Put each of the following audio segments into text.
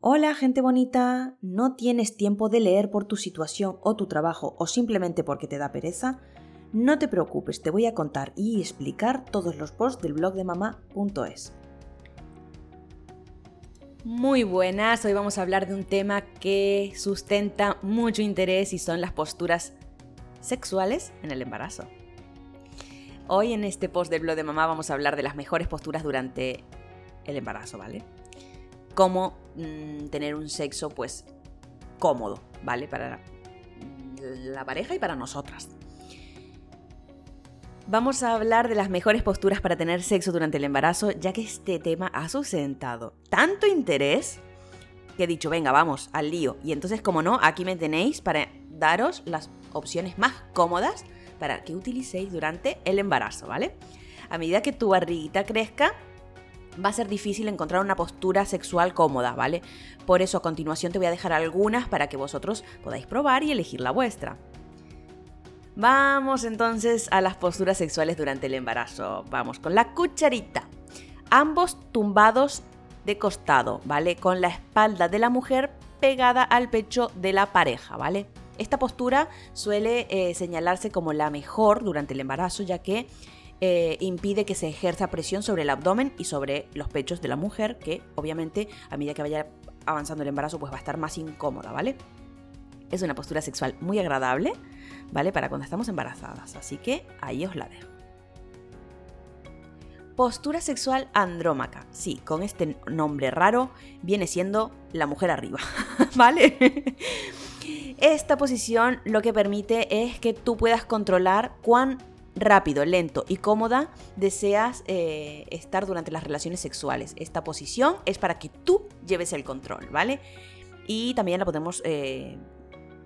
Hola gente bonita, ¿no tienes tiempo de leer por tu situación o tu trabajo o simplemente porque te da pereza? No te preocupes, te voy a contar y explicar todos los posts del blog de mamá.es. Muy buenas, hoy vamos a hablar de un tema que sustenta mucho interés y son las posturas sexuales en el embarazo. Hoy en este post del blog de mamá vamos a hablar de las mejores posturas durante el embarazo, ¿vale? Cómo mm, tener un sexo pues cómodo, ¿vale? Para la pareja y para nosotras. Vamos a hablar de las mejores posturas para tener sexo durante el embarazo, ya que este tema ha suscitado tanto interés que he dicho, venga, vamos, al lío. Y entonces, como no, aquí me tenéis para daros las opciones más cómodas para que utilicéis durante el embarazo, ¿vale? A medida que tu barriguita crezca, va a ser difícil encontrar una postura sexual cómoda, ¿vale? Por eso a continuación te voy a dejar algunas para que vosotros podáis probar y elegir la vuestra. Vamos entonces a las posturas sexuales durante el embarazo. Vamos con la cucharita. Ambos tumbados de costado, ¿vale? Con la espalda de la mujer pegada al pecho de la pareja, ¿vale? Esta postura suele eh, señalarse como la mejor durante el embarazo, ya que eh, impide que se ejerza presión sobre el abdomen y sobre los pechos de la mujer, que obviamente a medida que vaya avanzando el embarazo pues va a estar más incómoda, ¿vale? Es una postura sexual muy agradable, ¿vale? Para cuando estamos embarazadas, así que ahí os la dejo. Postura sexual andrómaca. Sí, con este nombre raro viene siendo la mujer arriba, ¿vale? Esta posición lo que permite es que tú puedas controlar cuán rápido, lento y cómoda deseas eh, estar durante las relaciones sexuales. Esta posición es para que tú lleves el control, ¿vale? Y también la podemos eh,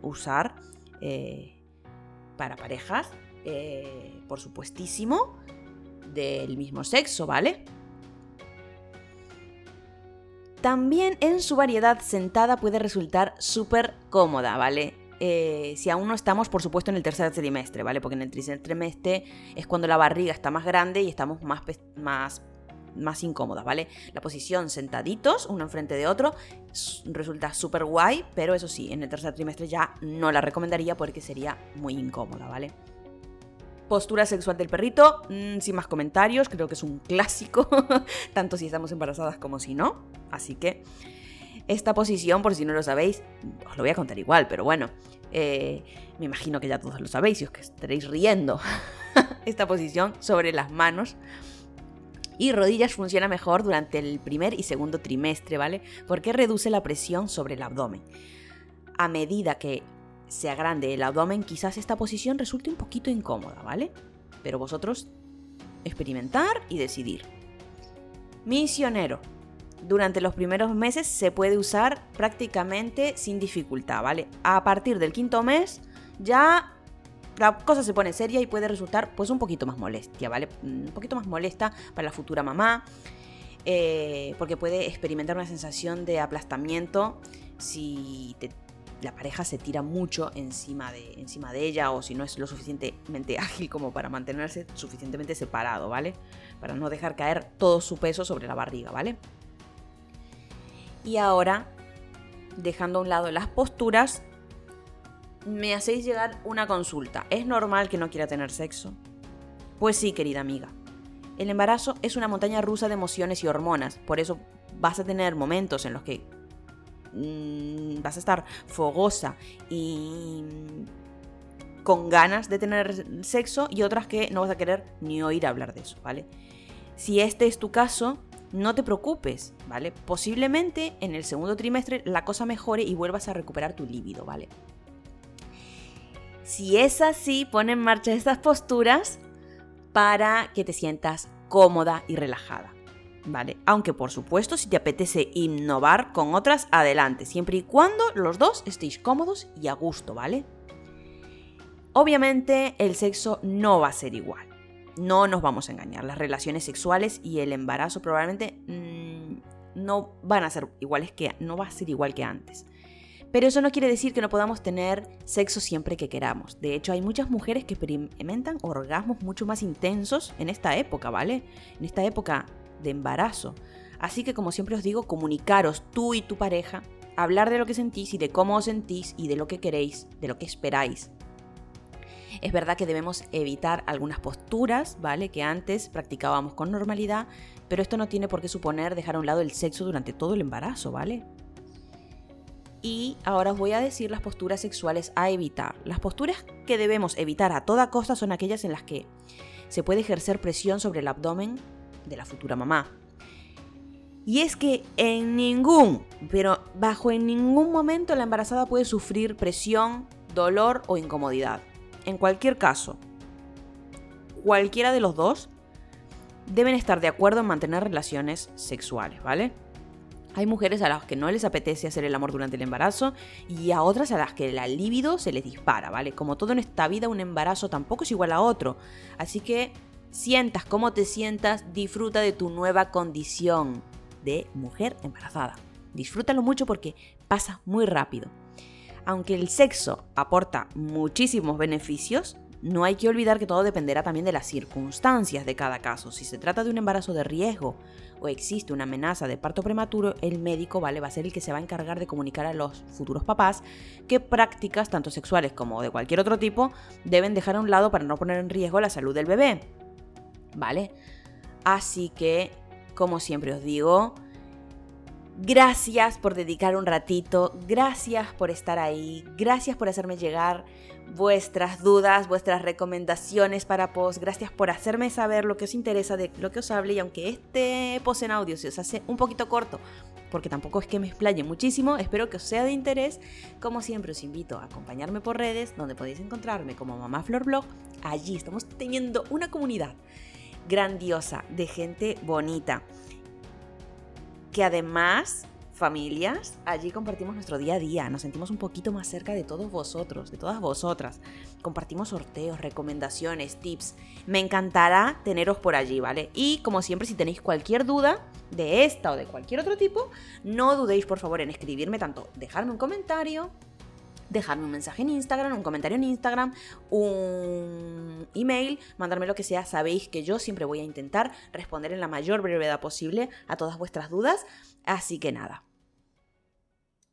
usar eh, para parejas, por supuestísimo, del mismo sexo, ¿vale? También en su variedad sentada puede resultar súper cómoda, ¿vale? Eh, si aún no estamos, por supuesto, en el tercer trimestre, ¿vale? Porque en el tercer trimestre es cuando la barriga está más grande y estamos más, más, más incómodas, ¿vale? La posición sentaditos, uno enfrente de otro, resulta súper guay, pero eso sí, en el tercer trimestre ya no la recomendaría porque sería muy incómoda, ¿vale? Postura sexual del perrito, mm, sin más comentarios, creo que es un clásico, tanto si estamos embarazadas como si no. Así que esta posición, por si no lo sabéis, os lo voy a contar igual, pero bueno, eh, me imagino que ya todos lo sabéis y os que estaréis riendo. Esta posición sobre las manos y rodillas funciona mejor durante el primer y segundo trimestre, ¿vale? Porque reduce la presión sobre el abdomen. A medida que sea grande el abdomen, quizás esta posición resulte un poquito incómoda, ¿vale? Pero vosotros experimentar y decidir. Misionero durante los primeros meses se puede usar prácticamente sin dificultad, ¿vale? A partir del quinto mes ya la cosa se pone seria y puede resultar pues un poquito más molestia, ¿vale? Un poquito más molesta para la futura mamá, eh, porque puede experimentar una sensación de aplastamiento si la pareja se tira mucho encima de, encima de ella o si no es lo suficientemente ágil como para mantenerse suficientemente separado, ¿vale? Para no dejar caer todo su peso sobre la barriga, ¿vale? Y ahora, dejando a un lado las posturas, me hacéis llegar una consulta. ¿Es normal que no quiera tener sexo? Pues sí, querida amiga. El embarazo es una montaña rusa de emociones y hormonas, por eso vas a tener momentos en los que mm, vas a estar fogosa y con ganas de tener sexo y otras que no vas a querer ni oír hablar de eso, ¿vale? Si este es tu caso, no te preocupes, ¿vale? Posiblemente en el segundo trimestre la cosa mejore y vuelvas a recuperar tu líbido, ¿vale? Si es así, pon en marcha estas posturas para que te sientas cómoda y relajada, ¿vale? Aunque por supuesto, si te apetece innovar con otras, adelante, siempre y cuando los dos estéis cómodos y a gusto, ¿vale? Obviamente el sexo no va a ser igual. No nos vamos a engañar, las relaciones sexuales y el embarazo probablemente mm, no van a ser iguales que no va a ser igual que antes. Pero eso no quiere decir que no podamos tener sexo siempre que queramos. De hecho, hay muchas mujeres que experimentan orgasmos mucho más intensos en esta época, ¿vale? En esta época de embarazo. Así que como siempre os digo, comunicaros tú y tu pareja, hablar de lo que sentís y de cómo os sentís y de lo que queréis, de lo que esperáis. Es verdad que debemos evitar algunas posturas, ¿vale? Que antes practicábamos con normalidad, pero esto no tiene por qué suponer dejar a un lado el sexo durante todo el embarazo, ¿vale? Y ahora os voy a decir las posturas sexuales a evitar. Las posturas que debemos evitar a toda costa son aquellas en las que se puede ejercer presión sobre el abdomen de la futura mamá. Y es que en ningún, pero bajo en ningún momento la embarazada puede sufrir presión, dolor o incomodidad. En cualquier caso, cualquiera de los dos deben estar de acuerdo en mantener relaciones sexuales, ¿vale? Hay mujeres a las que no les apetece hacer el amor durante el embarazo y a otras a las que la libido se les dispara, ¿vale? Como todo en esta vida, un embarazo tampoco es igual a otro. Así que sientas como te sientas, disfruta de tu nueva condición de mujer embarazada. Disfrútalo mucho porque pasa muy rápido. Aunque el sexo aporta muchísimos beneficios, no hay que olvidar que todo dependerá también de las circunstancias de cada caso. Si se trata de un embarazo de riesgo o existe una amenaza de parto prematuro, el médico ¿vale? va a ser el que se va a encargar de comunicar a los futuros papás qué prácticas, tanto sexuales como de cualquier otro tipo, deben dejar a un lado para no poner en riesgo la salud del bebé. ¿Vale? Así que, como siempre os digo, Gracias por dedicar un ratito, gracias por estar ahí, gracias por hacerme llegar vuestras dudas, vuestras recomendaciones para post, gracias por hacerme saber lo que os interesa, de lo que os hable y aunque este post en audio se os hace un poquito corto, porque tampoco es que me explaye muchísimo, espero que os sea de interés. Como siempre os invito a acompañarme por redes, donde podéis encontrarme como Mamá Flor Blog. Allí estamos teniendo una comunidad grandiosa de gente bonita que además, familias, allí compartimos nuestro día a día, nos sentimos un poquito más cerca de todos vosotros, de todas vosotras. Compartimos sorteos, recomendaciones, tips. Me encantará teneros por allí, ¿vale? Y como siempre, si tenéis cualquier duda de esta o de cualquier otro tipo, no dudéis por favor en escribirme tanto, dejarme un comentario dejarme un mensaje en Instagram, un comentario en Instagram, un email, mandarme lo que sea. Sabéis que yo siempre voy a intentar responder en la mayor brevedad posible a todas vuestras dudas. Así que nada,